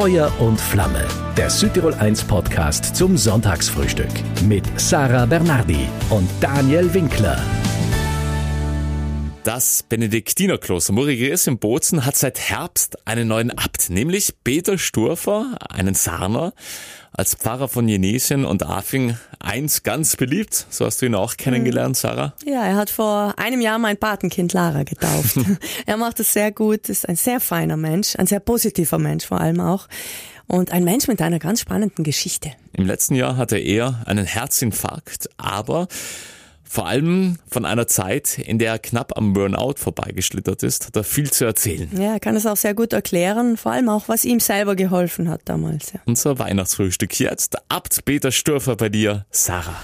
Feuer und Flamme, der Südtirol 1 Podcast zum Sonntagsfrühstück mit Sarah Bernardi und Daniel Winkler. Das Benediktinerkloster Murigries in Bozen hat seit Herbst einen neuen Abt, nämlich Peter Sturfer, einen Sarner, als Pfarrer von Jenesien und Afing eins ganz beliebt. So hast du ihn auch kennengelernt, Sarah? Ja, er hat vor einem Jahr mein Patenkind Lara getauft. er macht es sehr gut, ist ein sehr feiner Mensch, ein sehr positiver Mensch vor allem auch. Und ein Mensch mit einer ganz spannenden Geschichte. Im letzten Jahr hatte er einen Herzinfarkt, aber vor allem von einer Zeit, in der er knapp am Burnout vorbeigeschlittert ist, hat er viel zu erzählen. Ja, er kann es auch sehr gut erklären, vor allem auch, was ihm selber geholfen hat damals. Ja. Unser Weihnachtsfrühstück jetzt. Abt Peter Stürfer bei dir, Sarah.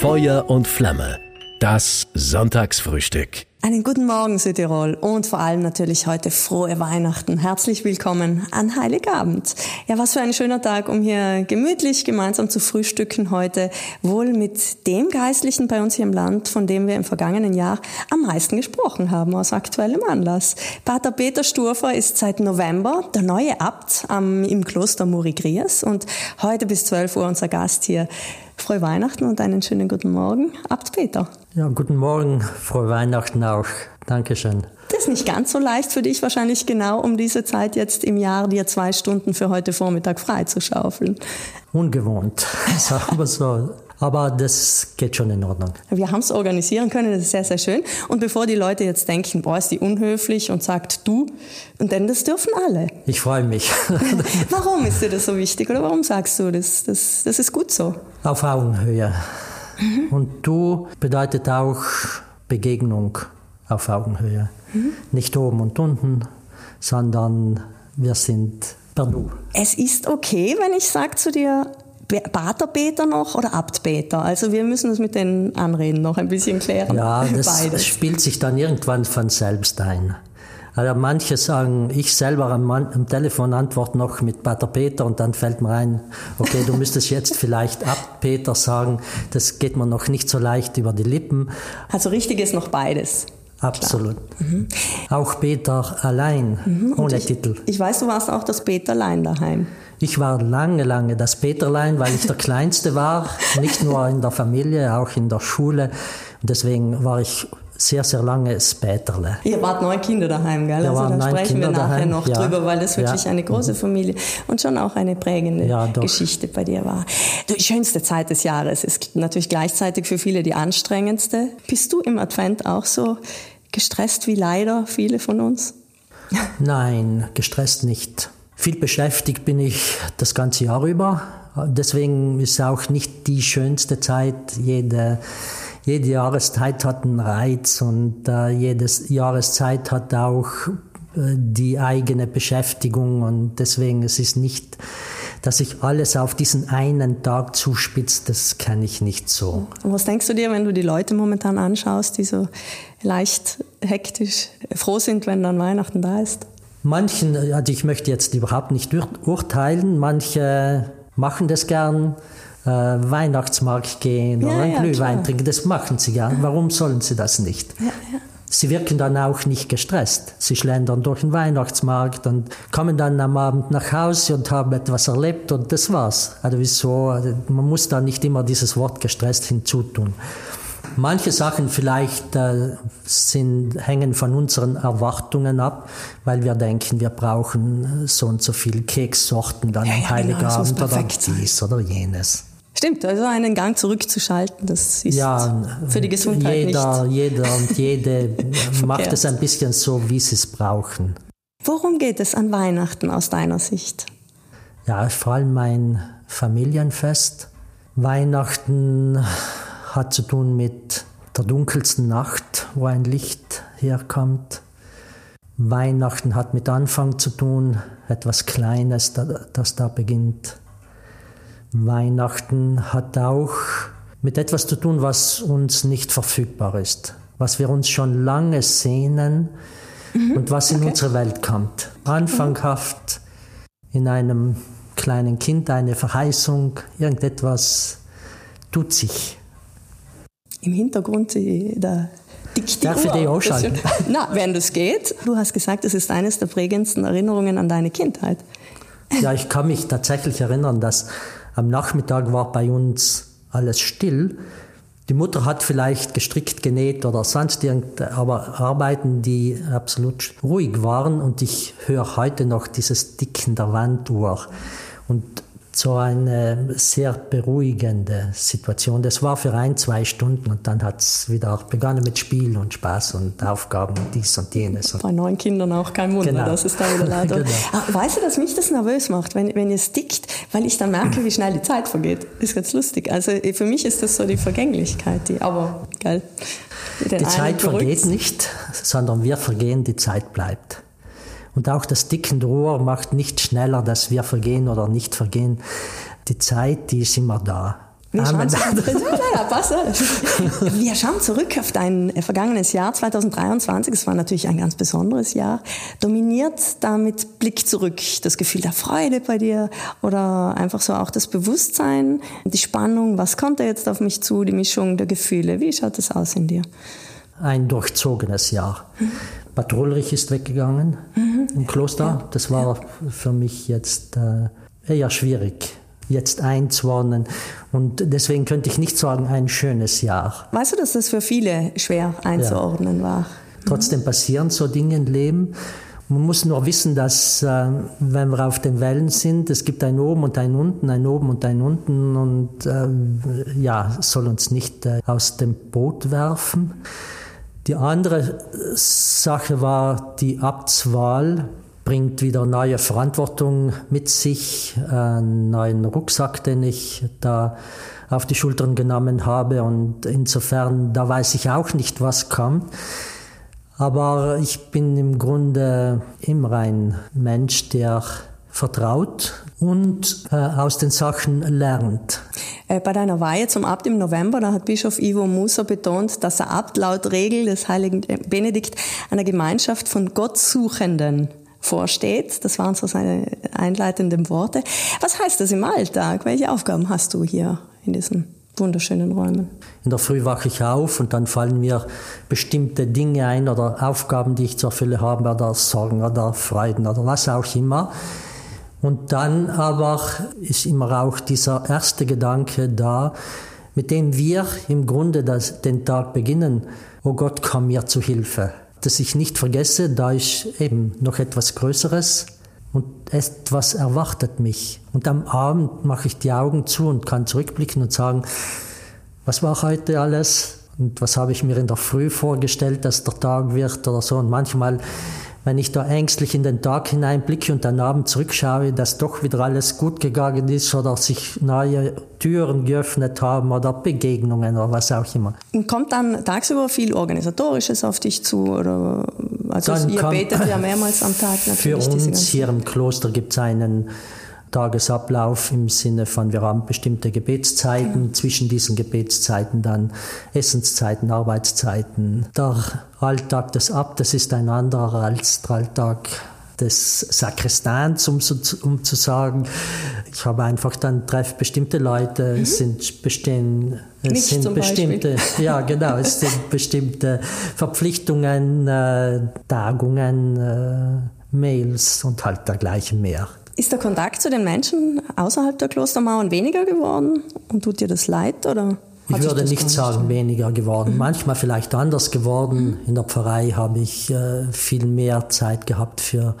Feuer und Flamme. Das Sonntagsfrühstück. Einen guten Morgen Südtirol und vor allem natürlich heute frohe Weihnachten. Herzlich willkommen an Heiligabend. Ja, was für ein schöner Tag, um hier gemütlich gemeinsam zu frühstücken heute. Wohl mit dem Geistlichen bei uns hier im Land, von dem wir im vergangenen Jahr am meisten gesprochen haben, aus aktuellem Anlass. Pater Peter Sturfer ist seit November der neue Abt am, im Kloster Murigrias und heute bis 12 Uhr unser Gast hier. Frohe Weihnachten und einen schönen guten Morgen, Abt Peter. Ja, guten Morgen, frohe Weihnachten auch. Dankeschön. Das ist nicht ganz so leicht für dich wahrscheinlich genau um diese Zeit jetzt im Jahr dir zwei Stunden für heute Vormittag frei zu schaufeln. Ungewohnt, sagen wir so. Aber das geht schon in Ordnung. Wir haben es organisieren können, das ist sehr, sehr schön. Und bevor die Leute jetzt denken, boah, ist die unhöflich und sagt du, und denn das dürfen alle. Ich freue mich. warum ist dir das so wichtig oder warum sagst du, das, das, das ist gut so? Auf Augenhöhe. Mhm. Und du bedeutet auch Begegnung auf Augenhöhe. Mhm. Nicht oben und unten, sondern wir sind per Du. Es ist okay, wenn ich sage zu dir, Paterbeter noch oder Abtbeter? Also wir müssen das mit den Anreden noch ein bisschen klären. Ja, das Beides. spielt sich dann irgendwann von selbst ein. Also manche sagen, ich selber am, am, Telefon antworte noch mit Pater Peter und dann fällt mir ein, okay, du müsstest jetzt vielleicht ab Peter sagen. Das geht mir noch nicht so leicht über die Lippen. Also richtig ist noch beides. Absolut. Mhm. Auch Peter allein, mhm. ohne ich, Titel. Ich weiß, du warst auch das Peterlein daheim. Ich war lange, lange das Peterlein, weil ich der Kleinste war, nicht nur in der Familie, auch in der Schule. Und deswegen war ich sehr, sehr lange das Peterle. Ihr wart neun Kinder daheim, gell? Wir also da sprechen Kinder wir nachher daheim. noch ja. drüber, weil das wirklich ja. eine große Familie und schon auch eine prägende ja, Geschichte bei dir war. Die schönste Zeit des Jahres ist natürlich gleichzeitig für viele die anstrengendste. Bist du im Advent auch so gestresst wie leider viele von uns? Nein, gestresst nicht. Viel beschäftigt bin ich das ganze Jahr über. Deswegen ist auch nicht die schönste Zeit. Jede, jede Jahreszeit hat einen Reiz und äh, jede Jahreszeit hat auch äh, die eigene Beschäftigung und deswegen es ist nicht, dass sich alles auf diesen einen Tag zuspitzt, das kann ich nicht so. Was denkst du dir, wenn du die Leute momentan anschaust, die so leicht hektisch froh sind, wenn dann Weihnachten da ist? Manchen, also ich möchte jetzt überhaupt nicht urteilen, manche machen das gern, äh, Weihnachtsmarkt gehen Ja, oder ja, Glühwein klar. trinken, das machen sie gern. Warum sollen sie das nicht? Ja, ja. Sie wirken dann auch nicht gestresst. Sie schlendern durch den Weihnachtsmarkt und kommen dann am Abend nach Hause und haben etwas erlebt und das war's. Also wieso? Also Man muss da nicht immer dieses Wort gestresst hinzutun. Manche Sachen vielleicht äh, sind, hängen von unseren Erwartungen ab, weil wir denken, wir brauchen so und so viele Kekssorten dann Ja, am ja, genau, Heiligabend oder perfekt sein. dies oder jenes. Stimmt, also einen Gang zurückzuschalten, das ist Ja, für die Gesundheit jeder, nicht. jeder und jede macht es ein bisschen so, wie sie es brauchen. Worum geht es an Weihnachten aus deiner Sicht? Ja, vor allem mein Familienfest. Weihnachten hat zu tun mit der dunkelsten Nacht, wo ein Licht herkommt. Weihnachten hat mit Anfang zu tun, etwas Kleines, da- das da beginnt. Weihnachten hat auch mit etwas zu tun, was uns nicht verfügbar ist, was wir uns schon lange sehnen und was in unsere Welt kommt. Anfanghaft in einem kleinen Kind eine Verheißung, irgendetwas tut sich. Im Hintergrund die, der tickt die Darf ich Uhr. die ausschalten? Das- Na, wenn das geht. Du hast gesagt, es ist eines der prägendsten Erinnerungen an deine Kindheit. Ja, ich kann mich tatsächlich erinnern, dass am Nachmittag war bei uns alles still. Die Mutter hat vielleicht gestrickt, genäht oder sonst irgend, aber Arbeiten, die absolut ruhig waren und ich höre heute noch dieses Dicken der Wanduhr. Und so eine sehr beruhigende Situation. Das war für ein, zwei Stunden und dann hat es wieder begonnen mit Spiel und Spaß und Aufgaben und dies und jenes. Bei neun Kindern auch kein Wunder, genau. dass es da wieder laut genau. Ah, weißt du, dass mich das nervös macht, wenn, wenn es dickt, weil ich dann merke, wie schnell die Zeit vergeht. Ist ganz lustig. Also für mich ist das so die Vergänglichkeit, die, aber geil. Die Zeit vergeht nicht, sondern wir vergehen, die Zeit bleibt. Und auch das Dicken Rohr macht nicht schneller, dass wir vergehen oder nicht vergehen. Die Zeit, die ist immer da. Wir schauen, Wir schauen zurück auf dein vergangenes Jahr 2023. Es war natürlich ein ganz besonderes Jahr. Dominiert damit Blick zurück, das Gefühl der Freude bei dir oder einfach so auch das Bewusstsein, die Spannung, was kommt da jetzt auf mich zu, die Mischung der Gefühle. Wie schaut das aus in dir? Ein durchzogenes Jahr. Mhm. Bad Ulrich ist weggegangen mhm. im Kloster. Ja. Das war für mich jetzt äh, eher schwierig jetzt einzuordnen. Und deswegen könnte ich nicht sagen, ein schönes Jahr. Weißt du, dass das für viele schwer einzuordnen ja. war? Trotzdem passieren so Dinge im Leben. Man muss nur wissen, dass äh, wenn wir auf den Wellen sind, es gibt ein Oben und ein Unten, ein Oben und ein Unten und äh, ja, soll uns nicht äh, aus dem Boot werfen. Die andere Sache war die Abtswahl bringt wieder neue Verantwortung mit sich, einen neuen Rucksack, den ich da auf die Schultern genommen habe und insofern, da weiß ich auch nicht, was kommt. Aber ich bin im Grunde immer ein Mensch, der vertraut und äh, aus den Sachen lernt. Äh, bei deiner Weihe zum Abt im November, da hat Bischof Ivo Musa betont, dass der Abt laut Regel des heiligen Benedikt einer Gemeinschaft von Gottsuchenden vorsteht. Das waren so seine einleitenden Worte. Was heißt das im Alltag? Welche Aufgaben hast du hier in diesen wunderschönen Räumen? In der Früh wache ich auf und dann fallen mir bestimmte Dinge ein oder Aufgaben, die ich zu erfüllen habe, oder Sorgen oder Freuden oder was auch immer. Und dann aber ist immer auch dieser erste Gedanke da, mit dem wir im Grunde das, den Tag beginnen. Oh Gott, komm mir zu Hilfe. Dass ich nicht vergesse, da ist eben noch etwas Größeres und etwas erwartet mich. Und am Abend mache ich die Augen zu und kann zurückblicken und sagen, was war heute alles? Und was habe ich mir in der Früh vorgestellt, dass der Tag wird oder so. Und manchmal wenn ich da ängstlich in den Tag hineinblicke und dann abends zurückschaue, dass doch wieder alles gut gegangen ist oder sich neue Türen geöffnet haben oder Begegnungen oder was auch immer. Kommt dann tagsüber viel Organisatorisches auf dich zu? Oder, also dann ihr betet ja mehrmals am Tag natürlich. Für uns hier im Kloster gibt es einen Tagesablauf im Sinne von, wir haben bestimmte Gebetszeiten, zwischen diesen Gebetszeiten dann Essenszeiten, Arbeitszeiten. Der Alltag des Abtes ist ein anderer als der Alltag des Sakristans, um, um zu sagen. Ich habe einfach dann treffe bestimmte Leute, mhm. es sind bestehen, es sind bestimmte, Beispiel. ja genau, es sind bestimmte Verpflichtungen, äh, Tagungen, äh, Mails und halt dergleichen mehr. Ist der Kontakt zu den Menschen außerhalb der Klostermauern weniger geworden und tut dir das leid? Oder ich würde nicht sagen weniger geworden. Mhm. Manchmal vielleicht anders geworden. Mhm. In der Pfarrei habe ich äh, viel mehr Zeit gehabt für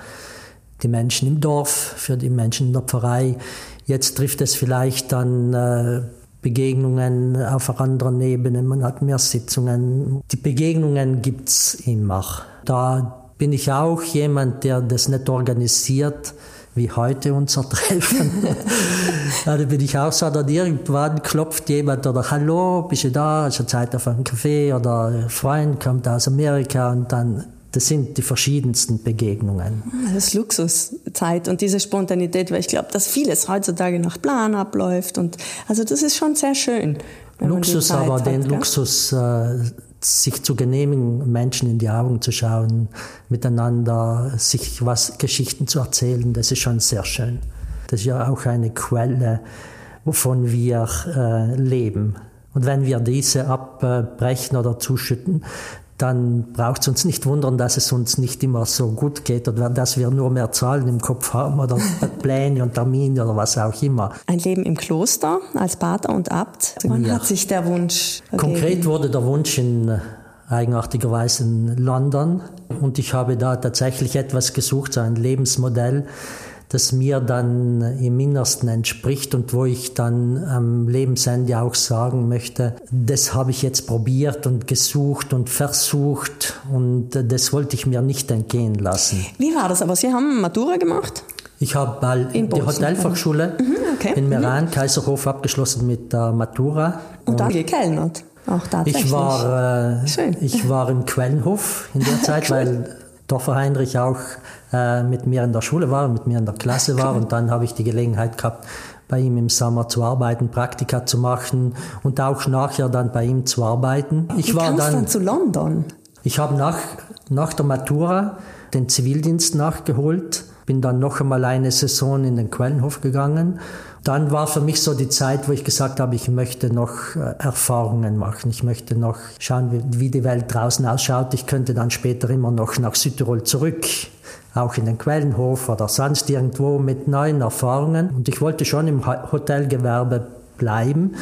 die Menschen im Dorf, für die Menschen in der Pfarrei. Jetzt trifft es vielleicht dann äh, Begegnungen auf einer anderen Ebene, man hat mehr Sitzungen. Die Begegnungen gibt es immer. Da bin ich auch jemand, der das nicht organisiert, wie heute unser Treffen. da bin ich auch so, dann irgendwann klopft jemand oder Hallo, bist du da? Hast du Zeit auf einen Kaffee? Oder ein Freund kommt aus Amerika und dann das sind die verschiedensten Begegnungen. Das ist Luxuszeit und diese Spontanität, weil ich glaube, dass vieles heutzutage nach Plan abläuft und also das ist schon sehr schön. Luxus, aber hat, den gell? Luxus äh, sich zu genehmigen, Menschen in die Augen zu schauen, miteinander sich was Geschichten zu erzählen, das ist schon sehr schön. Das ist ja auch eine Quelle, wovon wir äh, leben. Und wenn wir diese abbrechen oder zuschütten, dann braucht es uns nicht wundern, dass es uns nicht immer so gut geht oder dass wir nur mehr Zahlen im Kopf haben oder Pläne und Termine oder was auch immer. Ein Leben im Kloster als Pater und Abt. Wann ja. hat sich der Wunsch ergeben? Konkret wurde der Wunsch in eigenartigerweise in London und ich habe da tatsächlich etwas gesucht, so ein Lebensmodell, das mir dann im Innersten entspricht und wo ich dann am Lebensende auch sagen möchte, das habe ich jetzt probiert und gesucht und versucht und das wollte ich mir nicht entgehen lassen. Wie war das aber? Sie haben Matura gemacht? Ich habe mal in die Hotelfachschule mhm, okay. in Meran, mhm. Kaiserhof abgeschlossen mit der Matura. Und, und da gekellnert? Auch tatsächlich. Ich war, äh, ich war im Quellenhof in der Zeit, weil Dorfer Heinrich auch äh, mit mir in der Schule war, mit mir in der Klasse war und dann habe ich die Gelegenheit gehabt, bei ihm im Sommer zu arbeiten, Praktika zu machen und auch nachher dann bei ihm zu arbeiten. Ich Wie war dann, dann zu London. Ich habe nach, nach der Matura den Zivildienst nachgeholt, bin dann noch einmal eine Saison in den Quellenhof gegangen dann war für mich so die Zeit, wo ich gesagt habe, ich möchte noch äh, Erfahrungen machen. Ich möchte noch schauen, wie die Welt draußen ausschaut. Ich könnte dann später immer noch nach Südtirol zurück, auch in den Quellenhof oder sonst irgendwo mit neuen Erfahrungen. Und ich wollte schon im Hotelgewerbe bleiben.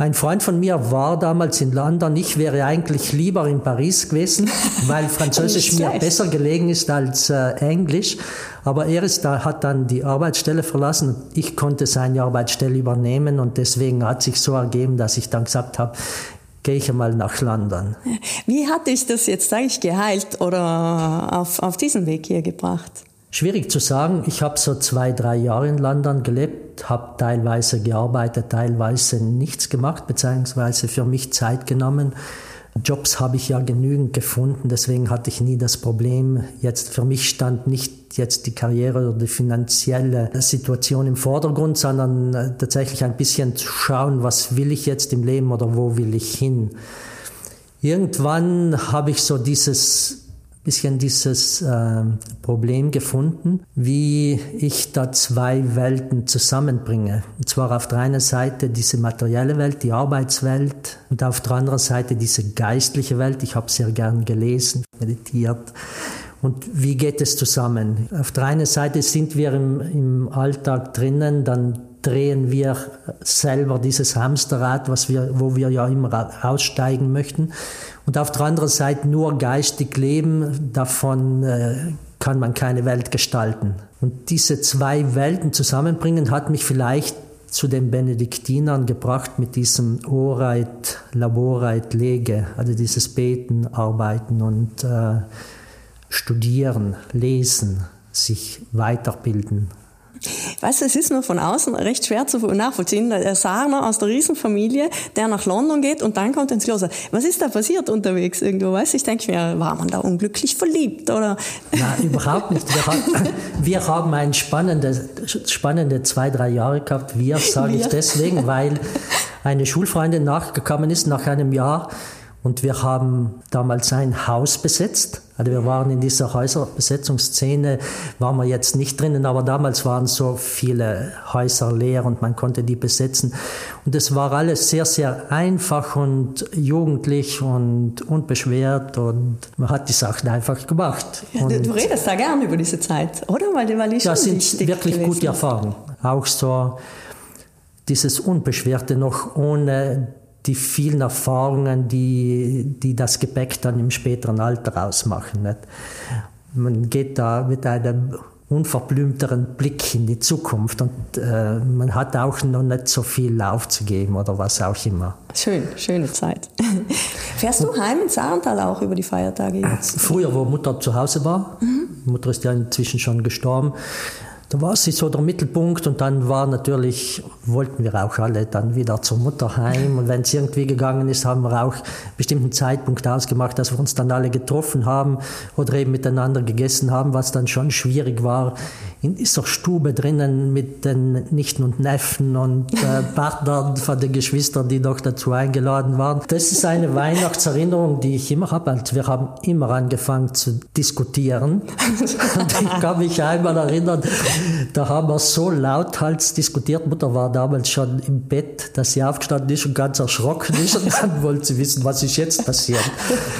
Ein Freund von mir war damals in London. Ich wäre eigentlich lieber in Paris gewesen, weil Französisch mir besser gelegen ist als äh, Englisch. Aber er ist da, hat dann die Arbeitsstelle verlassen. Ich konnte seine Arbeitsstelle übernehmen und deswegen hat sich so ergeben, dass ich dann gesagt habe, gehe ich einmal nach London. Wie hat dich das jetzt eigentlich geheilt oder auf, auf diesen Weg hier gebracht? Schwierig zu sagen. Ich habe so zwei, drei Jahre in London gelebt, habe teilweise gearbeitet, teilweise nichts gemacht, beziehungsweise für mich Zeit genommen. Jobs habe ich ja genügend gefunden, deswegen hatte ich nie das Problem. Jetzt für mich stand nicht jetzt die Karriere oder die finanzielle Situation im Vordergrund, sondern äh, tatsächlich ein bisschen zu schauen, was will ich jetzt im Leben oder wo will ich hin. Irgendwann habe ich so dieses bisschen dieses äh, Problem gefunden, wie ich da zwei Welten zusammenbringe. Und zwar auf der einen Seite diese materielle Welt, die Arbeitswelt und auf der anderen Seite diese geistliche Welt. Ich habe sehr gern gelesen, meditiert. Und wie geht es zusammen? Auf der einen Seite sind wir im, im Alltag drinnen, dann drehen wir selber dieses Hamsterrad, was wir, wo wir ja immer aussteigen möchten. Und auf der anderen Seite nur geistig leben, davon äh, kann man keine Welt gestalten. Und diese zwei Welten zusammenbringen hat mich vielleicht zu den Benediktinern gebracht mit diesem Oreit, Laboreit, Lege, also dieses Beten, Arbeiten und äh, Studieren, Lesen, sich weiterbilden. Weißt du, es ist nur von außen recht schwer zu nachvollziehen. Der Sarner aus der Riesenfamilie, der nach London geht und dann kommt ins Kloster. Was ist da passiert unterwegs irgendwo? Weißt du, ich denke mir, war man da unglücklich verliebt oder? Nein, überhaupt nicht. Wir, haben, wir haben ein spannende, spannende zwei, drei Jahre gehabt. Wir sage ich deswegen, weil eine Schulfreundin nachgekommen ist nach einem Jahr und wir haben damals ein Haus besetzt also wir waren in dieser Häuserbesetzungsszene, waren wir jetzt nicht drinnen, aber damals waren so viele Häuser leer und man konnte die besetzen. Und es war alles sehr, sehr einfach und jugendlich und unbeschwert und man hat die Sachen einfach gemacht. Ja, du redest da gern über diese Zeit, oder? Weil, weil die das sind wirklich gute Erfahrungen. Auch so dieses Unbeschwerte noch ohne die vielen Erfahrungen, die, die das Gepäck dann im späteren Alter ausmachen. Nicht? Man geht da mit einem unverblümteren Blick in die Zukunft und äh, man hat auch noch nicht so viel aufzugeben oder was auch immer. Schön, schöne Zeit. Fährst du heim ins Saartal auch über die Feiertage jetzt? Früher, wo Mutter zu Hause war, mhm. Mutter ist ja inzwischen schon gestorben, da war sie so der Mittelpunkt und dann war natürlich, wollten wir auch alle dann wieder zur Mutter heim und wenn es irgendwie gegangen ist, haben wir auch einen bestimmten Zeitpunkt ausgemacht, dass wir uns dann alle getroffen haben oder eben miteinander gegessen haben, was dann schon schwierig war in dieser Stube drinnen mit den Nichten und Neffen und äh, Partnern von den Geschwistern, die noch dazu eingeladen waren. Das ist eine Weihnachtserinnerung, die ich immer habe. Also wir haben immer angefangen zu diskutieren. Und ich kann mich einmal erinnern, da haben wir so lauthals diskutiert. Mutter war damals schon im Bett, dass sie aufgestanden ist und ganz erschrocken ist und dann wollte sie wissen, was ist jetzt passiert.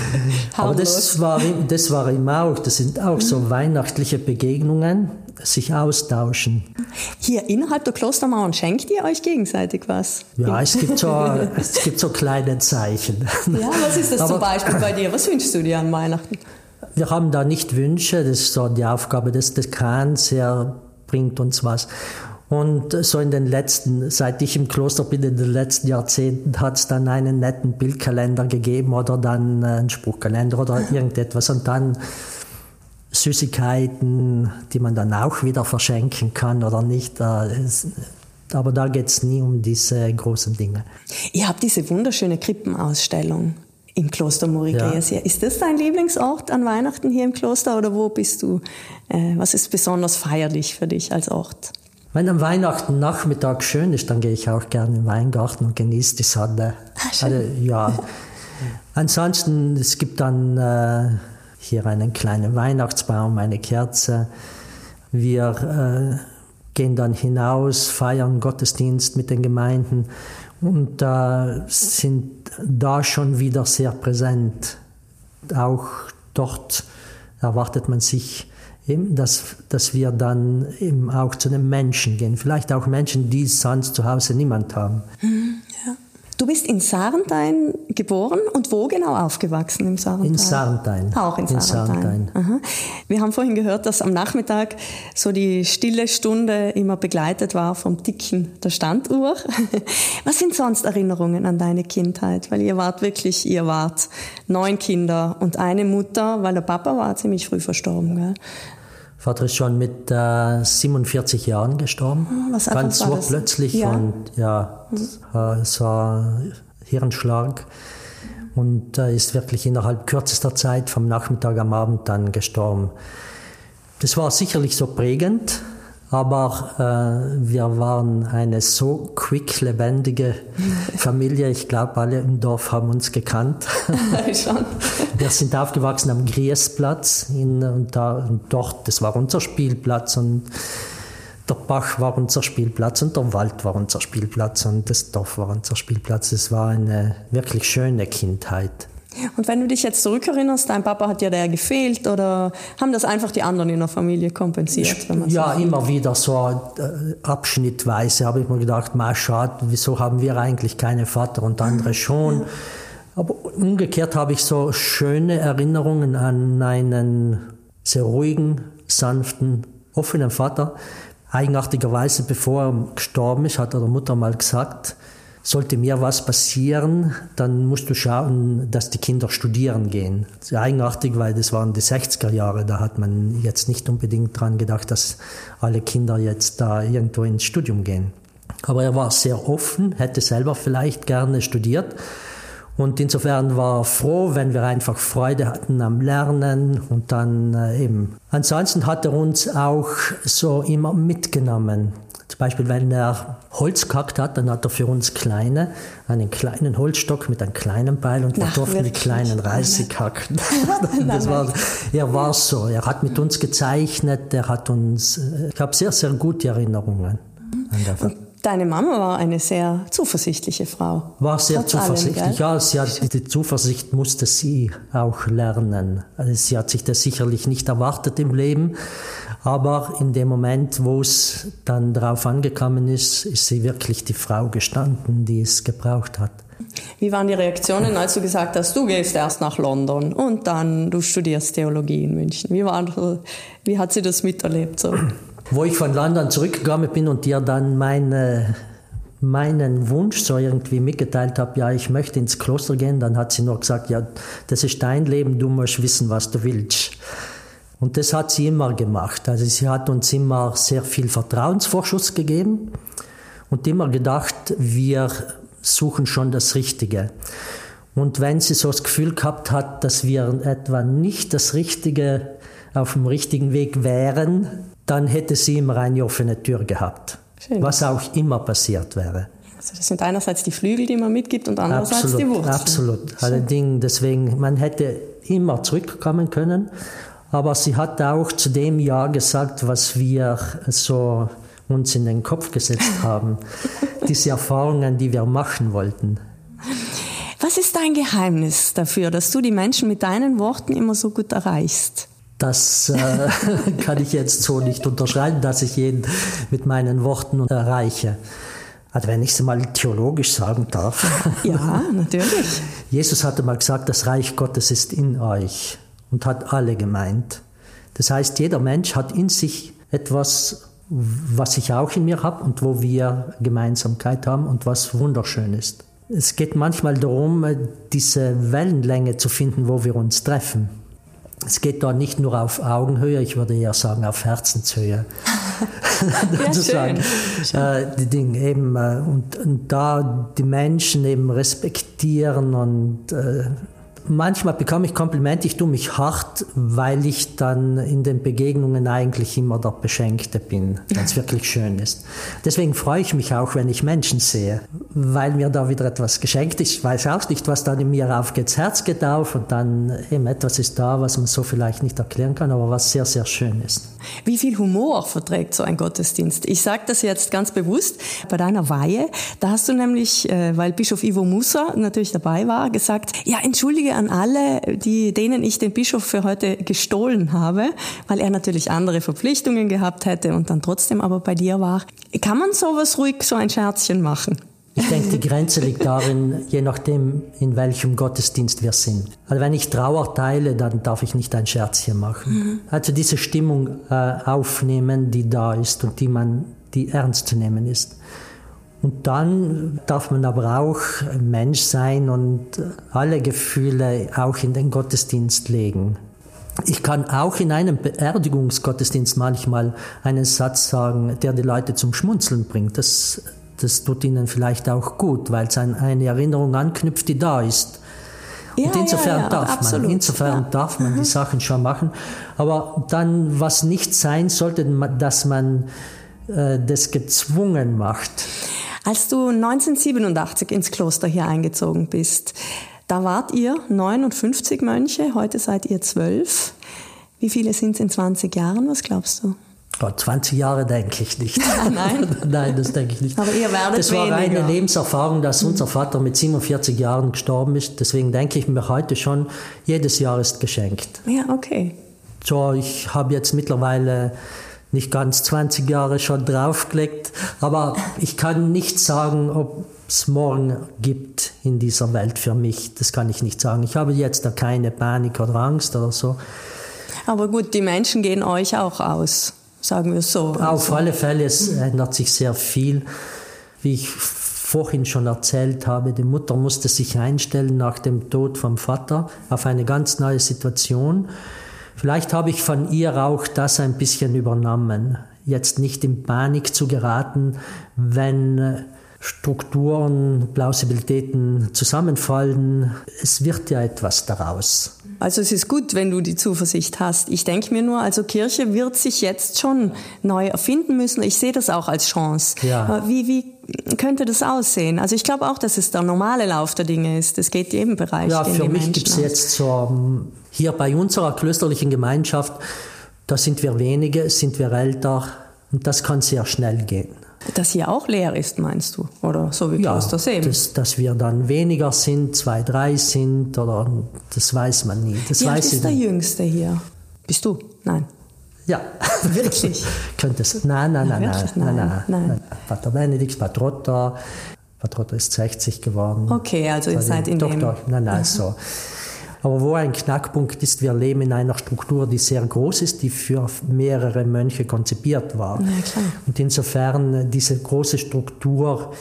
Aber das war, das war ihm auch, das sind auch so weihnachtliche Begegnungen, sich austauschen. Hier innerhalb der Klostermauern schenkt ihr euch gegenseitig was? Ja, es gibt so, es gibt so kleine Zeichen. Ja, was ist das Aber, zum Beispiel bei dir? Was wünschst du dir an Weihnachten? Wir haben da nicht Wünsche, das ist so die Aufgabe des Dekans, er bringt uns was. Und so in den letzten, seit ich im Kloster bin, in den letzten Jahrzehnten hat es dann einen netten Bildkalender gegeben oder dann einen Spruchkalender oder irgendetwas und dann Süßigkeiten, die man dann auch wieder verschenken kann oder nicht. Aber da geht es nie um diese großen Dinge. Ihr habt diese wunderschöne Krippenausstellung im Kloster Morigreas ja. Ist das dein Lieblingsort an Weihnachten hier im Kloster oder wo bist du? Äh, was ist besonders feierlich für dich als Ort? Wenn am Weihnachten Nachmittag schön ist, dann gehe ich auch gerne in den Weingarten und genieße die Sonne. Ah, also, ja. Ansonsten, es gibt dann äh, hier einen kleinen Weihnachtsbaum, eine Kerze. Wir äh, gehen dann hinaus, feiern Gottesdienst mit den Gemeinden und äh, sind da schon wieder sehr präsent. Auch dort erwartet man sich, eben, dass, dass wir dann eben auch zu den Menschen gehen. Vielleicht auch Menschen, die sonst zu Hause niemand haben. Mhm. Du bist in Sarntein geboren und wo genau aufgewachsen im Sarntein? In Sarntein. Auch in Sarntein. In Wir haben vorhin gehört, dass am Nachmittag so die stille Stunde immer begleitet war vom Ticken der Standuhr. Was sind sonst Erinnerungen an deine Kindheit? Weil ihr wart wirklich, ihr wart neun Kinder und eine Mutter, weil der Papa war ziemlich früh verstorben. Gell? Vater ist schon mit äh, 47 Jahren gestorben. Ah, was Ganz so plötzlich ja. und ja, mhm. es war Hirnschlag und äh, ist wirklich innerhalb kürzester Zeit vom Nachmittag am Abend dann gestorben. Das war sicherlich so prägend, aber äh, wir waren eine so quick lebendige Familie. Ich glaube, alle im Dorf haben uns gekannt. wir sind aufgewachsen am Griesplatz in, und, da, und dort, das war unser Spielplatz und der Bach war unser Spielplatz und der Wald war unser Spielplatz und das Dorf war unser Spielplatz. Es war eine wirklich schöne Kindheit. Und wenn du dich jetzt zurückerinnerst, dein Papa hat ja der gefehlt oder haben das einfach die anderen in der Familie kompensiert? ja, so immer wieder so äh, abschnittweise habe ich mir gedacht, mal schade, wieso haben wir eigentlich keine Vater und andere schon. Ja. Aber umgekehrt habe ich so schöne Erinnerungen an einen sehr ruhigen, sanften, offenen Vater. Eigenartigerweise, bevor er gestorben ist, hat er der Mutter mal gesagt, sollte mir was passieren, dann musst du schauen, dass die Kinder studieren gehen. Eigenartig, weil das waren die 60er Jahre, da hat man jetzt nicht unbedingt dran gedacht, dass alle Kinder jetzt da irgendwo ins Studium gehen. Aber er war sehr offen, hätte selber vielleicht gerne studiert. Und insofern war er froh, wenn wir einfach Freude hatten am Lernen und dann äh, eben. Ansonsten hat er uns auch so immer mitgenommen. Zum Beispiel, wenn er Holz gehackt hat, dann hat er für uns kleine, einen kleinen Holzstock mit einem kleinen Beil und wir Ach, durften wirklich? die kleinen Reisig hacken. das war, er war so. Er hat mit uns gezeichnet, er hat uns, äh, ich habe sehr, sehr gute Erinnerungen an der Deine Mama war eine sehr zuversichtliche Frau. War sehr Trotz zuversichtlich, allem, ja. Sie hat, die Zuversicht musste sie auch lernen. Also sie hat sich das sicherlich nicht erwartet im Leben, aber in dem Moment, wo es dann darauf angekommen ist, ist sie wirklich die Frau gestanden, die es gebraucht hat. Wie waren die Reaktionen, als du gesagt hast, du gehst erst nach London und dann du studierst Theologie in München? Wie, war, wie hat sie das miterlebt? So? Wo ich von London zurückgekommen bin und dir dann meine, meinen Wunsch so irgendwie mitgeteilt habe, ja, ich möchte ins Kloster gehen, dann hat sie nur gesagt, ja, das ist dein Leben, du musst wissen, was du willst. Und das hat sie immer gemacht. Also sie hat uns immer sehr viel Vertrauensvorschuss gegeben und immer gedacht, wir suchen schon das Richtige. Und wenn sie so das Gefühl gehabt hat, dass wir etwa nicht das Richtige auf dem richtigen Weg wären, dann hätte sie immer eine offene Tür gehabt. Schön. Was auch immer passiert wäre. Also das sind einerseits die Flügel, die man mitgibt und andererseits absolut, die Wurzeln. Absolut. Allerdings, deswegen, man hätte immer zurückkommen können, Aber sie hat auch zu dem Ja gesagt, was wir so uns in den Kopf gesetzt haben. Diese Erfahrungen, die wir machen wollten. Was ist dein Geheimnis dafür, dass du die Menschen mit deinen Worten immer so gut erreichst? Das äh, kann ich jetzt so nicht unterschreiben, dass ich jeden mit meinen Worten erreiche. Also wenn ich es mal theologisch sagen darf. Ja, natürlich. Jesus hatte mal gesagt, das Reich Gottes ist in euch und hat alle gemeint. Das heißt, jeder Mensch hat in sich etwas, was ich auch in mir habe und wo wir Gemeinsamkeit haben und was wunderschön ist. Es geht manchmal darum, diese Wellenlänge zu finden, wo wir uns treffen. Es geht da nicht nur auf Augenhöhe, ich würde eher sagen auf Herzenshöhe. ja, schön. Äh, die Dinge eben äh, und, und, da die Menschen eben respektieren und äh, manchmal bekomme ich Komplimente, ich tue mich hart, weil ich dann in den Begegnungen eigentlich immer der Beschenkte bin, wenn es wirklich schön ist. Deswegen freue ich mich auch, wenn ich Menschen sehe, weil mir da wieder etwas geschenkt ist. Ich weiß auch nicht, was dann in mir aufgeht. Das Herz geht auf und dann eben etwas ist da, was man so vielleicht nicht erklären kann, aber was sehr, sehr schön ist. Wie viel Humor verträgt so ein Gottesdienst? Ich sage das jetzt ganz bewusst. Bei deiner Weihe, da hast du nämlich, äh, weil Bischof Ivo Musa natürlich dabei war, gesagt, ja, entschuldige an alle, die, denen ich den Bischof für heute gestohlen habe, weil er natürlich andere Verpflichtungen gehabt hätte und dann trotzdem aber bei dir war. Kann man sowas ruhig, so ein Scherzchen machen? Ich denke, die Grenze liegt darin, je nachdem, in welchem Gottesdienst wir sind. Also wenn ich Trauer teile, dann darf ich nicht ein Scherzchen machen. Mhm. Also diese Stimmung äh, aufnehmen, die da ist und die man, die ernst zu nehmen ist. Und dann darf man aber auch Mensch sein und alle Gefühle auch in den Gottesdienst legen. Ich kann auch in einem Beerdigungsgottesdienst manchmal einen Satz sagen, der die Leute zum Schmunzeln bringt. Das das tut ihnen vielleicht auch gut, weil es an eine Erinnerung anknüpft, die da ist. Und ja, insofern ja, ja, darf absolut. man, insofern darf man die Sachen schon machen. Aber dann, was nicht sein sollte, dass man äh, das gezwungen macht. Als du 1987 ins Kloster hier eingezogen bist, da wart ihr 59 Mönche, heute seid ihr zwölf. Wie viele sind es in 20 Jahren? Was glaubst du? Oh, 20 Jahre denke ich nicht. Nein? Nein, das denke ich nicht. Aber ihr werdet Das war weniger. eine Lebenserfahrung, dass unser Vater mit 47 Jahren gestorben ist. Deswegen denke ich mir heute schon, jedes Jahr ist geschenkt. Ja, okay. So, ich habe jetzt mittlerweile nicht ganz 20 Jahre schon draufgelegt, aber ich kann nicht sagen, ob es morgen gibt in dieser Welt für mich. Das kann ich nicht sagen. Ich habe jetzt da keine Panik oder Angst oder so. Aber gut, die Menschen gehen euch auch aus sagen wir so. Auf alle Fälle, es ändert sich sehr viel. Wie ich vorhin schon erzählt habe, die Mutter musste sich einstellen nach dem Tod vom Vater auf eine ganz neue Situation. Vielleicht habe ich von ihr auch das ein bisschen übernommen. Jetzt nicht in Panik zu geraten, wenn Strukturen, Plausibilitäten zusammenfallen. Es wird ja etwas daraus. Also es ist gut, wenn du die Zuversicht hast. Ich denke mir nur, also Kirche wird sich jetzt schon neu erfinden müssen. Ich sehe das auch als Chance. Ja. Wie, wie könnte das aussehen? Also ich glaube auch, dass es der normale Lauf der Dinge ist. Es geht jedem Bereich. Ja, für mich gibt es jetzt so, hier bei unserer klösterlichen Gemeinschaft, da sind wir wenige, sind wir älter und das kann sehr schnell gehen. Dass hier auch leer ist, meinst du? Oder so wie ja, Kloster Seem? Dass, dass wir dann weniger sind, zwei, drei sind, oder das weiß man nie. Das wie weiß alt ist der Jüngste hier? Bist du? Nein. Ja. Wirklich? Könnte es. Nein, nein, nein, nein, nein, nein, nein. Pater Benedikt, Patrotta. Patrotta ist 60 geworden. Okay, also ihr seid in doch, dem... Doch, nein, nein, so. Aber wo ein Knackpunkt ist, wir leben in einer Struktur, die sehr groß ist, die für mehrere Mönche konzipiert war. Ja, und insofern diese große Struktur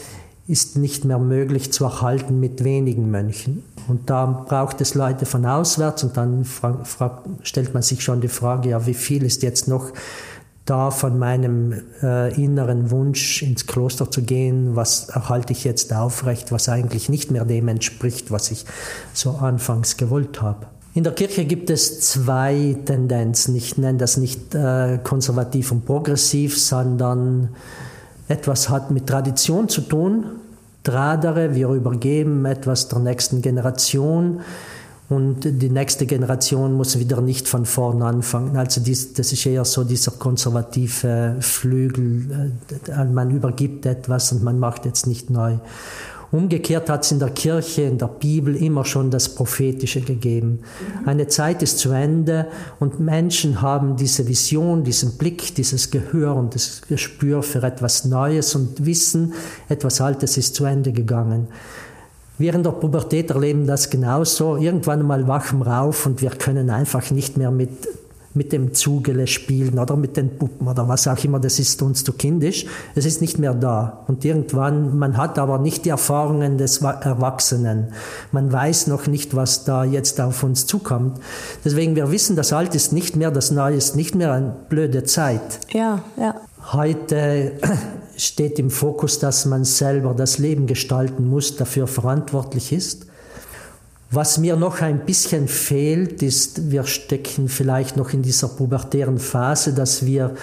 ist nicht mehr möglich zu erhalten mit wenigen Mönchen. Und da braucht es Leute von auswärts und dann stellt man sich schon die Frage, ja, wie viel ist jetzt noch da von meinem äh, inneren Wunsch ins Kloster zu gehen, was erhalte ich jetzt aufrecht, was eigentlich nicht mehr dem entspricht, was ich so anfangs gewollt habe. In der Kirche gibt es zwei Tendenzen. Ich nenne das nicht äh, konservativ und progressiv, sondern etwas hat mit Tradition zu tun. Tradere, wir übergeben etwas der nächsten Generation und die nächste Generation muss wieder nicht von vorn anfangen. Also dies, das ist eher so dieser konservative Flügel, äh, man übergibt etwas und man macht jetzt nicht neu. Umgekehrt hat es in der Kirche, in der Bibel immer schon das Prophetische gegeben. Eine Zeit ist zu Ende und Menschen haben diese Vision, diesen Blick, dieses Gehör und das Gespür für etwas Neues und wissen, etwas Altes ist zu Ende gegangen. Wir in der Pubertät erleben das genauso. Irgendwann mal wachen wir auf und wir können einfach nicht mehr mit, mit dem Zugele spielen oder mit den Puppen oder was auch immer das ist uns zu kindisch. Es ist nicht mehr da. Und irgendwann, man hat aber nicht die Erfahrungen des Erwachsenen. Man weiß noch nicht, was da jetzt auf uns zukommt. Deswegen, wir wissen, das Alte ist nicht mehr, das Neue ist nicht mehr eine blöde Zeit. Ja, ja. Heute steht im Fokus, dass man selber das Leben gestalten muss, dafür verantwortlich ist. Was mir noch ein bisschen fehlt, ist, wir stecken vielleicht noch in dieser pubertären Phase, dass wir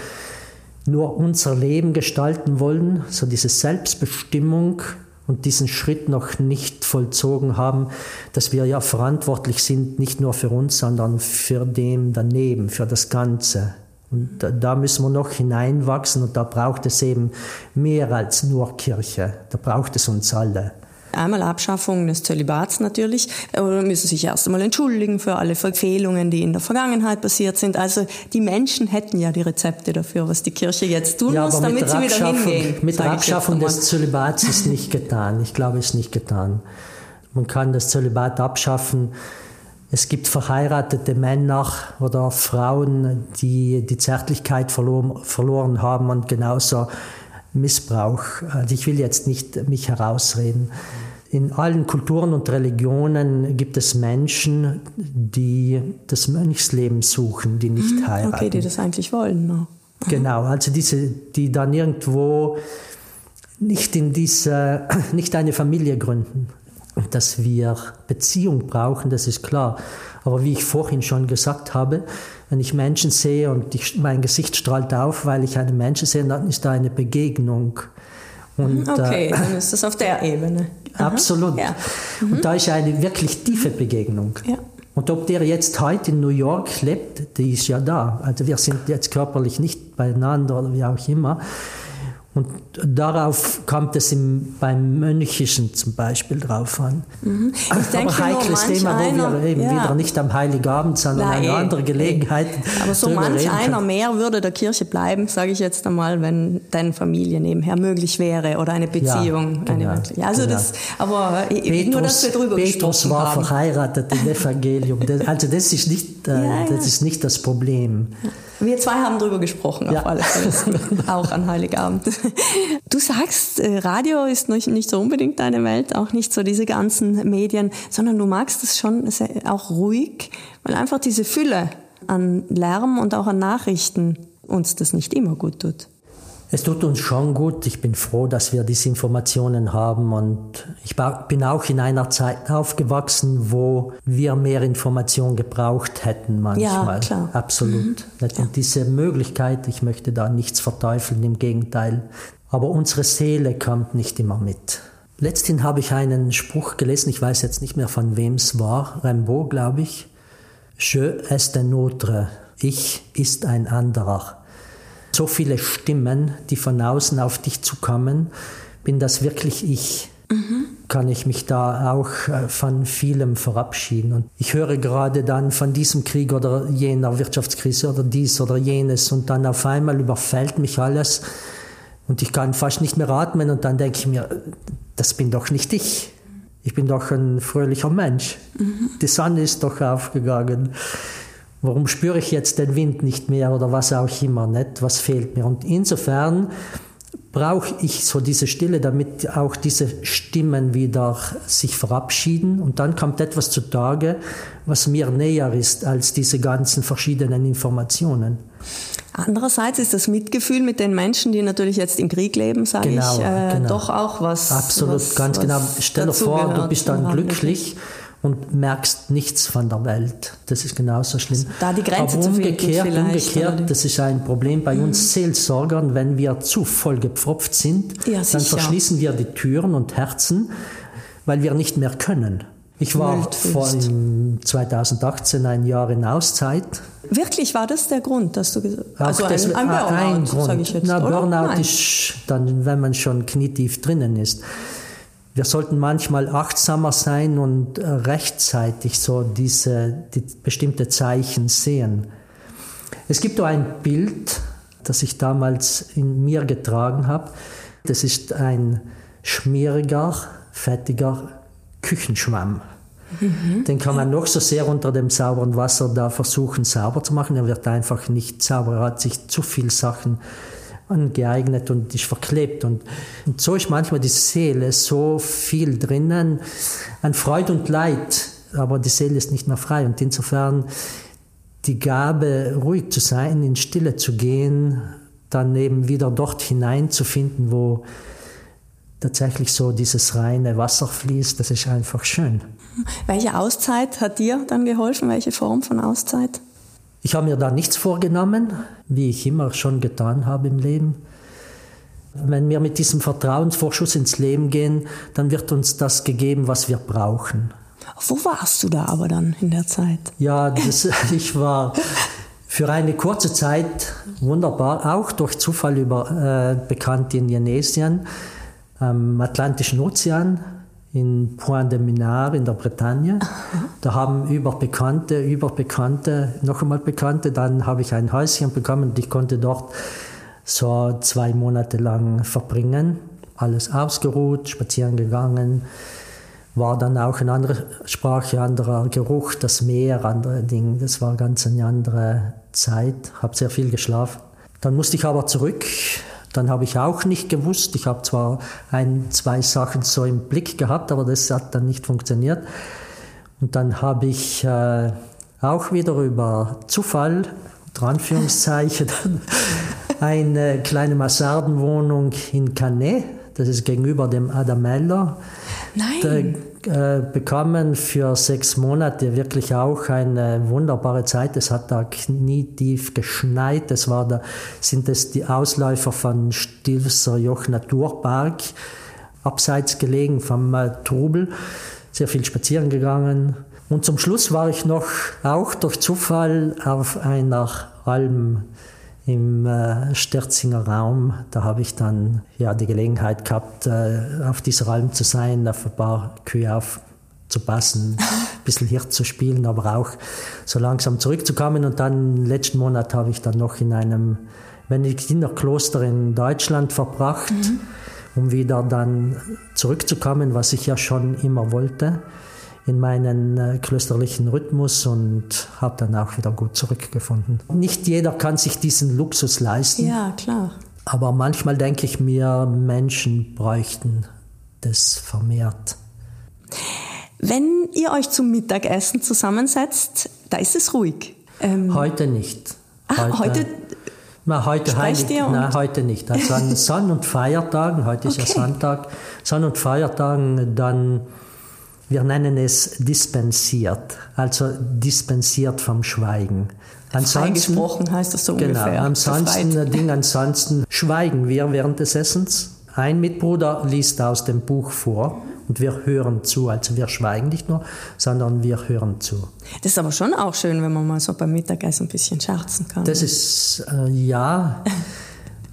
nur unser Leben gestalten wollen, so diese Selbstbestimmung und diesen Schritt noch nicht vollzogen haben, dass wir ja verantwortlich sind, nicht nur für uns, sondern für dem daneben, für das Ganze. Und da müssen wir noch hineinwachsen und da braucht es eben mehr als nur Kirche. Da braucht es uns alle. Einmal Abschaffung des Zölibats natürlich, oder müssen sich erst einmal entschuldigen für alle Verfehlungen, die in der Vergangenheit passiert sind. Also die Menschen hätten ja die Rezepte dafür, was die Kirche jetzt tun ja, muss, damit sie wieder hingehen. Mit der Abschaffung des Zölibats ist nicht getan. Ich glaube, es ist nicht getan. Man kann das Zölibat abschaffen es gibt verheiratete Männer oder Frauen, die die Zärtlichkeit verloren, verloren haben und genauso Missbrauch. Also ich will jetzt nicht mich herausreden. In allen Kulturen und Religionen gibt es Menschen, die das Mönchsleben suchen, die nicht mhm, heiraten. Okay, die das eigentlich wollen. No. Genau, also diese, die dann irgendwo nicht in diese, nicht eine Familie gründen, dass wir Beziehung brauchen, das ist klar. Aber wie ich vorhin schon gesagt habe, wenn ich Menschen sehe und ich, mein Gesicht strahlt auf, weil ich einen Menschen sehe, dann ist da eine Begegnung. Und, okay, äh, dann ist das auf der Ebene. Aha. Absolut. Ja. Mhm. Und da ist eine wirklich tiefe Begegnung. Ja. Und ob der jetzt heute in New York lebt, die ist ja da. Also wir sind jetzt körperlich nicht beieinander oder wie auch immer. Und darauf kommt es im, beim Mönchischen zum Beispiel drauf an. Mhm. Ich denke aber heikles Thema, wo einer, wir eben ja. wieder nicht am Heiligabend, sondern Nein, eine andere Gelegenheit. Aber so manch einer mehr würde der Kirche bleiben, sage ich jetzt einmal, wenn deine Familie nebenher möglich wäre oder eine Beziehung. Ja, genau, eine wirklich. Also genau. das, aber Petrus, nur, dass wir drüber Petrus war haben. verheiratet im Evangelium. Also das ist nicht, äh, ja, das ist nicht das Problem. Wir zwei haben drüber gesprochen, ja. auf alle Fälle. auch an Heiligabend. Du sagst, äh, Radio ist nicht so unbedingt deine Welt, auch nicht so diese ganzen Medien, sondern du magst es schon auch ruhig, weil einfach diese Fülle an Lärm und auch an Nachrichten uns das nicht immer gut tut. Es tut uns schon gut. Ich bin froh, dass wir diese Informationen haben. Und ich bin auch in einer Zeit aufgewachsen, wo wir mehr Information gebraucht hätten manchmal. Ja, klar. Absolut. Mhm. Ja. Diese Möglichkeit, ich möchte da nichts verteufeln, im Gegenteil. Aber unsere Seele kommt nicht immer mit. Letzthin habe ich einen Spruch gelesen, ich weiß jetzt nicht mehr von wem es war, Rimbaud, glaube ich. Je est un autre. Ich ist ein anderer so viele Stimmen, die von außen auf dich zukommen. Bin das wirklich ich? Mhm. Kann ich mich da auch äh, von vielem verabschieden? Und ich höre gerade dann von diesem Krieg oder jener Wirtschaftskrise oder dies oder jenes und dann auf einmal überfällt mich alles und ich kann fast nicht mehr atmen und dann denke ich mir, das bin doch nicht ich. Ich bin doch ein fröhlicher Mensch. Mhm. Die Sonne ist doch aufgegangen. Warum spüre ich jetzt den Wind nicht mehr oder was auch immer nicht? Was fehlt mir? Und insofern brauche ich so diese Stille, damit auch diese Stimmen wieder sich verabschieden. Und dann kommt etwas zutage, was mir näher ist als diese ganzen verschiedenen Informationen. Andererseits ist das Mitgefühl mit den Menschen, die natürlich jetzt im Krieg leben, sage genau, ich, äh, genau. doch auch was. Absolut, was, ganz was genau. Stell dir vor, du bist dann glücklich und merkst nichts von der Welt. Das ist genauso schlimm. Da die Grenze Aber umgekehrt, umgekehrt, das ist ein Problem bei mhm. uns Seelsorgern, wenn wir zu voll gepfropft sind, ja, dann verschließen wir die Türen und Herzen, weil wir nicht mehr können. Ich war vor 2018 ein Jahr in Auszeit. Wirklich, war das der Grund, dass du gesagt hast? Also ein, ein Burnout, ein Grund. ich jetzt. Na, oder? Burnout Nein. ist dann, wenn man schon knietief drinnen ist. Wir sollten manchmal achtsamer sein und äh, rechtzeitig so diese die bestimmte Zeichen sehen. Es gibt da ein Bild, das ich damals in mir getragen habe. Das ist ein schmieriger, fettiger Küchenschwamm. Den kann man noch so sehr unter dem sauberen Wasser da versuchen sauber zu machen. Er wird einfach nicht sauber. Er hat sich zu viel Sachen angeeignet und ist verklebt. Und, und so ist manchmal die Seele so viel drinnen an Freude und Leid. Aber die Seele ist nicht mehr frei. Und insofern die Gabe, ruhig zu sein, in Stille zu gehen, dann eben wieder dort hineinzufinden, wo tatsächlich so dieses reine Wasser fließt, das ist einfach schön. Welche Auszeit hat dir dann geholfen? Welche Form von Auszeit? Ich habe mir da nichts vorgenommen, wie ich immer schon getan habe im Leben. Wenn wir mit diesem Vertrauensvorschuss ins Leben gehen, dann wird uns das gegeben, was wir brauchen. Wo warst du da aber dann in der Zeit? Ja, das, ich war für eine kurze Zeit wunderbar, auch durch Zufall über, äh, bekannt in Indonesien, am Atlantischen Ozean, in Point de Minard in der Bretagne. Da haben über Bekannte, über Bekannte, noch einmal Bekannte, dann habe ich ein Häuschen bekommen und ich konnte dort so zwei Monate lang verbringen. Alles ausgeruht, spazieren gegangen, war dann auch eine andere Sprache, anderer Geruch, das Meer, andere Dinge. Das war ganz eine andere Zeit, habe sehr viel geschlafen. Dann musste ich aber zurück. Dann habe ich auch nicht gewusst. Ich habe zwar ein, zwei Sachen so im Blick gehabt, aber das hat dann nicht funktioniert. Und dann habe ich äh, auch wieder über Zufall, unter Anführungszeichen, eine kleine Mansardenwohnung in Canet, das ist gegenüber dem Adamello, Nein. Äh, bekommen für sechs Monate wirklich auch eine wunderbare Zeit. Es hat da knietief geschneit. Es war da, sind es die Ausläufer von Stilfser Joch Naturpark, abseits gelegen vom äh, Trubel. Sehr viel spazieren gegangen. Und zum Schluss war ich noch auch durch Zufall auf einer Alm im äh, Sterzinger Raum. Da habe ich dann ja die Gelegenheit gehabt, äh, auf dieser Alm zu sein, auf ein paar Kühe aufzupassen, ein bisschen Hirt zu spielen, aber auch so langsam zurückzukommen. Und dann letzten Monat habe ich dann noch in einem Benediktinerkloster in Deutschland verbracht, mhm. um wieder dann zurückzukommen, was ich ja schon immer wollte in meinen äh, klösterlichen Rhythmus und habe dann auch wieder gut zurückgefunden. Nicht jeder kann sich diesen Luxus leisten. Ja, klar. Aber manchmal denke ich mir, Menschen bräuchten das vermehrt. Wenn ihr euch zum Mittagessen zusammensetzt, da ist es ruhig. Ähm, heute nicht. Ah, heute, na, heute, heilig, nein, heute nicht. Also an Sonn- und Feiertagen, heute okay. ist ja Sonntag, Sonn- und Feiertagen, dann wir nennen es dispensiert, also dispensiert vom Schweigen. Ansonsten, gesprochen heißt das so genau, ungefähr. Ansonsten, Ding, ansonsten schweigen wir während des Essens. Ein Mitbruder liest aus dem Buch vor und wir hören zu. Also wir schweigen nicht nur, sondern wir hören zu. Das ist aber schon auch schön, wenn man mal so beim Mittagessen ein bisschen scherzen kann. Das ist, äh, ja...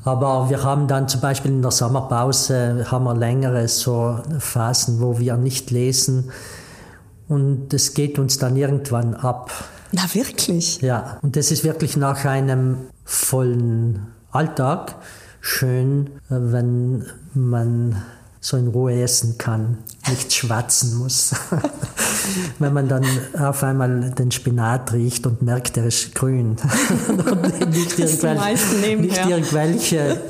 Aber wir haben dann zum Beispiel in der Sommerpause haben wir längere so Phasen, wo wir nicht lesen und es geht uns dann irgendwann ab. Na wirklich? Ja, und das ist wirklich nach einem vollen Alltag schön, wenn man so in Ruhe essen kann, nicht schwatzen muss. Wenn man dann auf einmal den Spinat riecht und merkt, er ist grün. und nicht, irgendwelche, nicht irgendwelche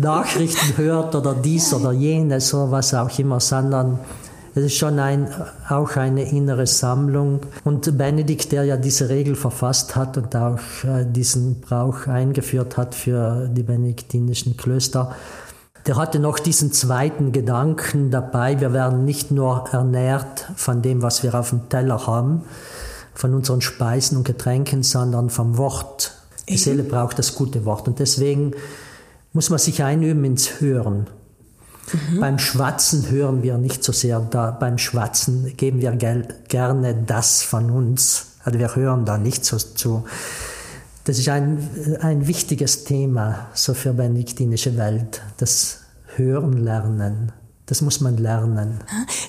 Nachrichten hört oder dies oder jenes oder was auch immer, sondern es ist schon ein, auch eine innere Sammlung. Und Benedikt, der ja diese Regel verfasst hat und auch äh, diesen Brauch eingeführt hat für die benediktinischen Klöster, der hatte noch diesen zweiten Gedanken dabei, wir werden nicht nur ernährt von dem, was wir auf dem Teller haben, von unseren Speisen und Getränken, sondern vom Wort. Die Eben. Seele braucht das gute Wort und deswegen muss man sich einüben ins Hören. Mhm. Beim Schwatzen hören wir nicht so sehr. Da, beim Schwatzen geben wir gerne das von uns. Also wir hören da nicht so zu. Das ist ein, ein wichtiges Thema so für die benediktinische Welt. Das Hören lernen. Das muss man lernen.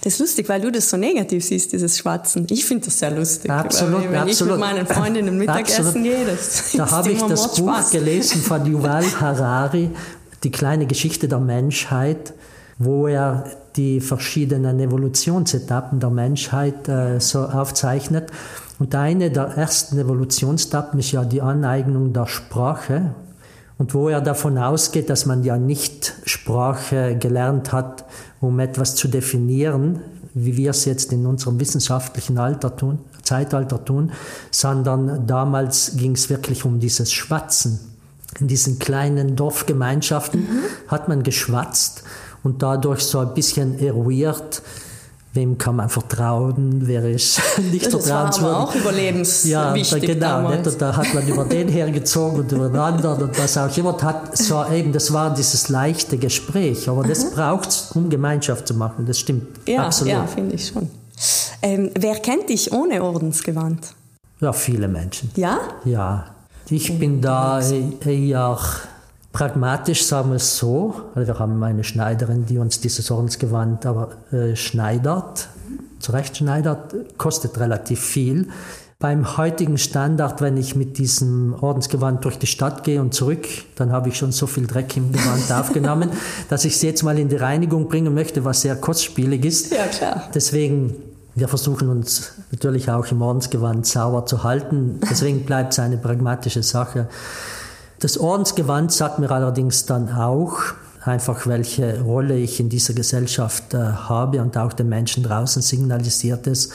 Das ist lustig, weil du das so negativ siehst, dieses Schwatzen. Ich finde das sehr lustig. Absolut, wenn absolut. ich mit meinen Freundinnen Mittagessen gehe, das Da habe ich das Buch Mordspaß. gelesen von Yuval Harari, die kleine Geschichte der Menschheit, wo er die verschiedenen Evolutionsetappen der Menschheit äh, so aufzeichnet. Und eine der ersten Evolutionsetappen ist ja die Aneignung der Sprache. Und wo er davon ausgeht, dass man ja nicht Sprache gelernt hat, um etwas zu definieren, wie wir es jetzt in unserem wissenschaftlichen Alter tun, Zeitalter tun, sondern damals ging es wirklich um dieses Schwatzen. In diesen kleinen Dorfgemeinschaften hat man geschwatzt und dadurch so ein bisschen eruiert, wem kann man vertrauen, wer ist nicht Das war vertrauenswürdig. aber auch überlebenswichtig Ja, da, genau. Nicht? Und da hat man über den hergezogen und über den anderen und was auch immer. Hat so eben, das war dieses leichte Gespräch. Aber das braucht es, um Gemeinschaft zu machen. Das stimmt. Ja, Absolut. ja finde ich schon. Ähm, wer kennt dich ohne Ordensgewand? Ja, viele Menschen. Ja? Ja, ich bin da eher pragmatisch, sagen wir es so. Also wir haben eine Schneiderin, die uns dieses Ordensgewand aber äh, schneidert, zurechtschneidert, kostet relativ viel. Beim heutigen Standard, wenn ich mit diesem Ordensgewand durch die Stadt gehe und zurück, dann habe ich schon so viel Dreck im Gewand aufgenommen, dass ich es jetzt mal in die Reinigung bringen möchte, was sehr kostspielig ist. Ja, klar. Deswegen, wir versuchen uns natürlich auch im Ordensgewand sauber zu halten. Deswegen bleibt es eine pragmatische Sache. Das Ordensgewand sagt mir allerdings dann auch, einfach welche Rolle ich in dieser Gesellschaft äh, habe und auch den Menschen draußen signalisiert es.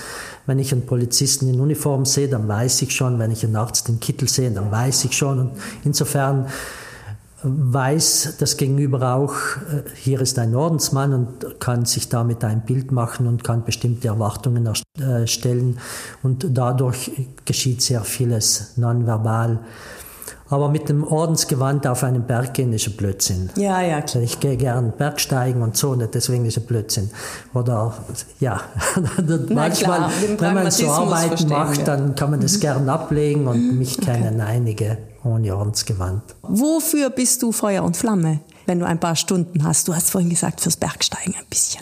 Wenn ich einen Polizisten in Uniform sehe, dann weiß ich schon, wenn ich einen Arzt in Kittel sehe, dann weiß ich schon. Und insofern weiß das Gegenüber auch, äh, hier ist ein Ordensmann und kann sich damit ein Bild machen und kann bestimmte Erwartungen erstellen. Und dadurch geschieht sehr vieles nonverbal. Aber mit dem Ordensgewand auf einen Berg gehen ist ein Blödsinn. Ja, ja, klar. Ich gehe gern Bergsteigen und so, nicht deswegen ist ein Blödsinn. Oder ja, manchmal, wenn man so Arbeiten macht, wir. dann kann man das gern ablegen und mich kennen einige ohne Ordensgewand. Wofür bist du Feuer und Flamme, wenn du ein paar Stunden hast? Du hast vorhin gesagt, fürs Bergsteigen ein bisschen.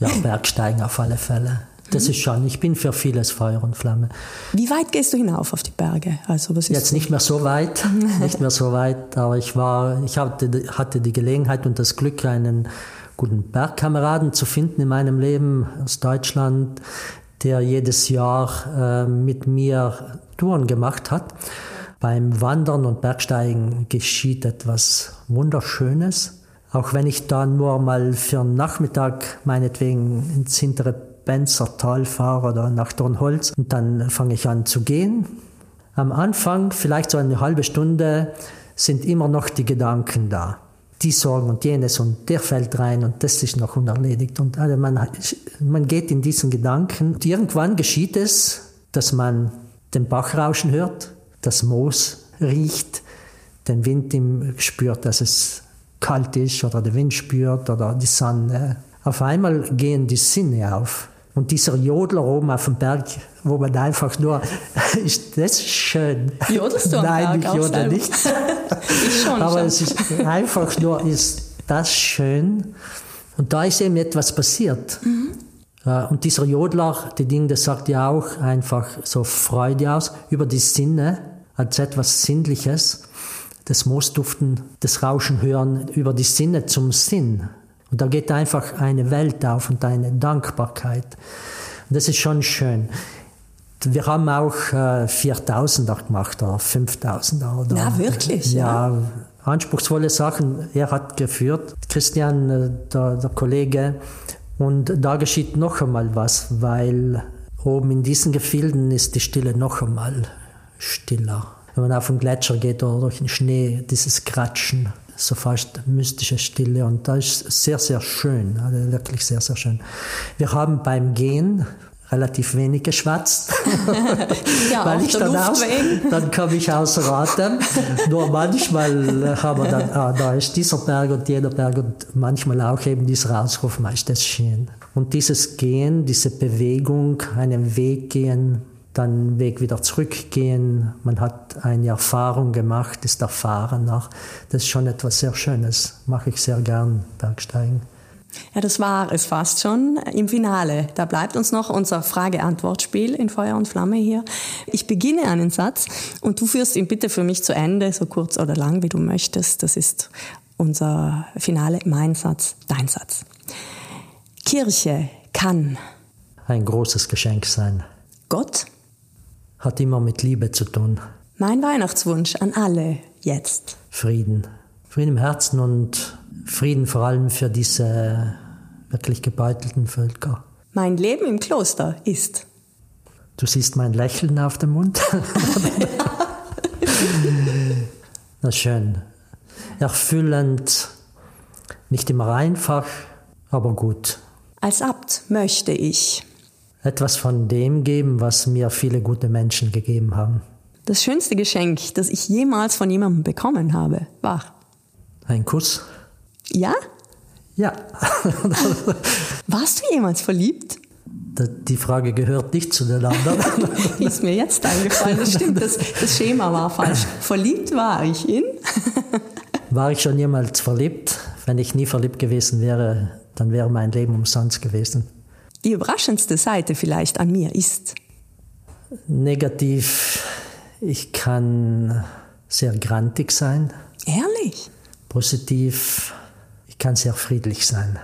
Ja, Bergsteigen auf alle Fälle. Das ist schon, ich bin für vieles Feuer und Flamme. Wie weit gehst du hinauf auf die Berge? Also was ist Jetzt nicht mehr so weit, nicht mehr so weit, aber ich war, ich hatte, hatte die Gelegenheit und das Glück, einen guten Bergkameraden zu finden in meinem Leben aus Deutschland, der jedes Jahr äh, mit mir Touren gemacht hat. Beim Wandern und Bergsteigen geschieht etwas Wunderschönes. Auch wenn ich da nur mal für einen Nachmittag meinetwegen ins hintere Benzer Tal fahre oder nach Dornholz und dann fange ich an zu gehen. Am Anfang, vielleicht so eine halbe Stunde, sind immer noch die Gedanken da. Die Sorgen und jenes und der fällt rein und das ist noch unerledigt. Und also man, man geht in diesen Gedanken. Und irgendwann geschieht es, dass man den Bach rauschen hört, das Moos riecht, den Wind im, spürt, dass es kalt ist oder der Wind spürt oder die Sonne. Auf einmal gehen die Sinne auf. Und dieser Jodler oben auf dem Berg, wo man einfach nur, ist das schön? Jodelst du am Nein, ich jodel nicht. ich schon. Aber schon. es ist einfach nur, ist das schön. Und da ist eben etwas passiert. Ja, Und dieser Jodler, die Ding, das sagt ja auch einfach so Freude aus über die Sinne als etwas Sinnliches. Das Moosduften, das Rauschen hören über die Sinne zum Sinn. Und da geht einfach eine Welt auf und eine Dankbarkeit. Und das ist schon schön. Wir haben auch äh, 4000er gemacht oder 5000er. Oder, Na, wirklich, Ja, anspruchsvolle Sachen. Er hat geführt, Christian, äh, der, der Kollege. Und da geschieht noch einmal was, weil oben in diesen Gefilden ist die Stille noch einmal stiller. Wenn man auf den Gletscher geht oder durch den Schnee, dieses Kratschen, so fast mystische Stille. Und da ist sehr, sehr schön, also wirklich sehr, sehr schön. Wir haben beim Gehen relativ wenig geschwatzt. ja, weil ich dann, aus, dann komme ich außer Atem. Nur manchmal haben wir dann, ah, da ist dieser Berg und jener Berg und manchmal auch eben dieser Ausruf, ist das schön. Und dieses Gehen, diese Bewegung, einen Weg gehen, dann Weg wieder zurückgehen. Man hat eine Erfahrung gemacht, ist erfahrener. Das ist schon etwas sehr Schönes. Mache ich sehr gern, Bergsteigen. Ja, das war es fast schon im Finale. Da bleibt uns noch unser Frage-Antwort-Spiel in Feuer und Flamme hier. Ich beginne einen Satz und du führst ihn bitte für mich zu Ende, so kurz oder lang, wie du möchtest. Das ist unser Finale, mein Satz, dein Satz. Kirche kann ein großes Geschenk sein. Gott hat immer mit Liebe zu tun. Mein Weihnachtswunsch an alle jetzt. Frieden. Frieden im Herzen und Frieden vor allem für diese wirklich gebeutelten Völker. Mein Leben im Kloster ist. Du siehst mein Lächeln auf dem Mund. Na schön. Erfüllend, nicht immer einfach, aber gut. Als Abt möchte ich etwas von dem geben, was mir viele gute Menschen gegeben haben. Das schönste Geschenk, das ich jemals von jemandem bekommen habe, war ein Kuss. Ja? Ja. Warst du jemals verliebt? Die Frage gehört nicht zu den anderen. Ist mir jetzt eingefallen. Das stimmt, das, das Schema war falsch. Verliebt war ich in. War ich schon jemals verliebt? Wenn ich nie verliebt gewesen wäre, dann wäre mein Leben umsonst gewesen. Die überraschendste Seite vielleicht an mir ist? Negativ. Ich kann sehr grantig sein. Ehrlich? Positiv ich kann sehr friedlich sein.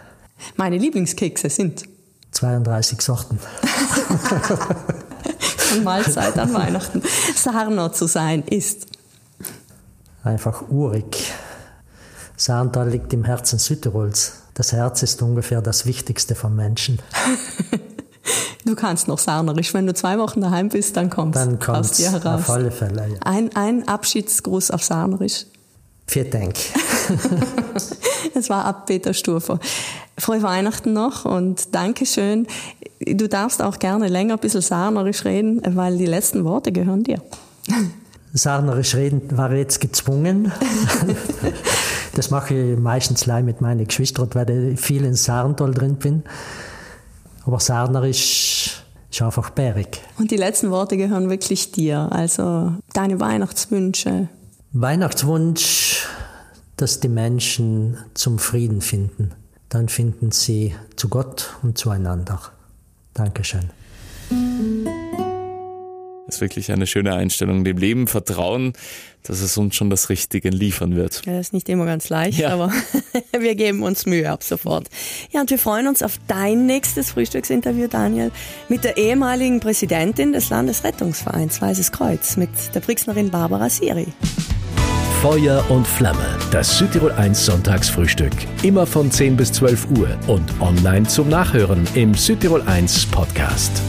Meine Lieblingskekse sind 32 Sorten. Von Mahlzeit an Weihnachten. Sarner zu sein ist einfach urig. Sarntal liegt im Herzen Südtirols. Das Herz ist ungefähr das Wichtigste vom Menschen. Du kannst noch Sarnerisch. Wenn du zwei Wochen daheim bist, dann kommst du aus dir heraus. Auf alle Fälle, ja. Ein, ein Abschiedsgruß auf Sarnerisch. Vielen Dank. Es war ab Peter Sturfer. Frohe Weihnachten noch und Dankeschön. Du darfst auch gerne länger ein bisschen sarnerisch reden, weil die letzten Worte gehören dir. Sarnerisch reden war jetzt gezwungen. Das mache ich meistens allein mit meinen Geschwistern, weil ich viel in Sarntal drin bin. Aber Sarnerisch ist einfach bärig. Und die letzten Worte gehören wirklich dir. Also deine Weihnachtswünsche. Weihnachtswunsch dass die Menschen zum Frieden finden. Dann finden sie zu Gott und zueinander. Dankeschön. Ist wirklich eine schöne Einstellung. Dem Leben vertrauen, dass es uns schon das Richtige liefern wird. Ja, das ist nicht immer ganz leicht, ja. aber wir geben uns Mühe ab sofort. Ja, und wir freuen uns auf dein nächstes Frühstücksinterview, Daniel, mit der ehemaligen Präsidentin des Landesrettungsvereins Weißes Kreuz, mit der Brixnerin Barbara Siri. Feuer und Flamme. Das Südtirol 1 Sonntagsfrühstück. Immer von 10 bis 12 Uhr und online zum Nachhören im Südtirol 1 Podcast.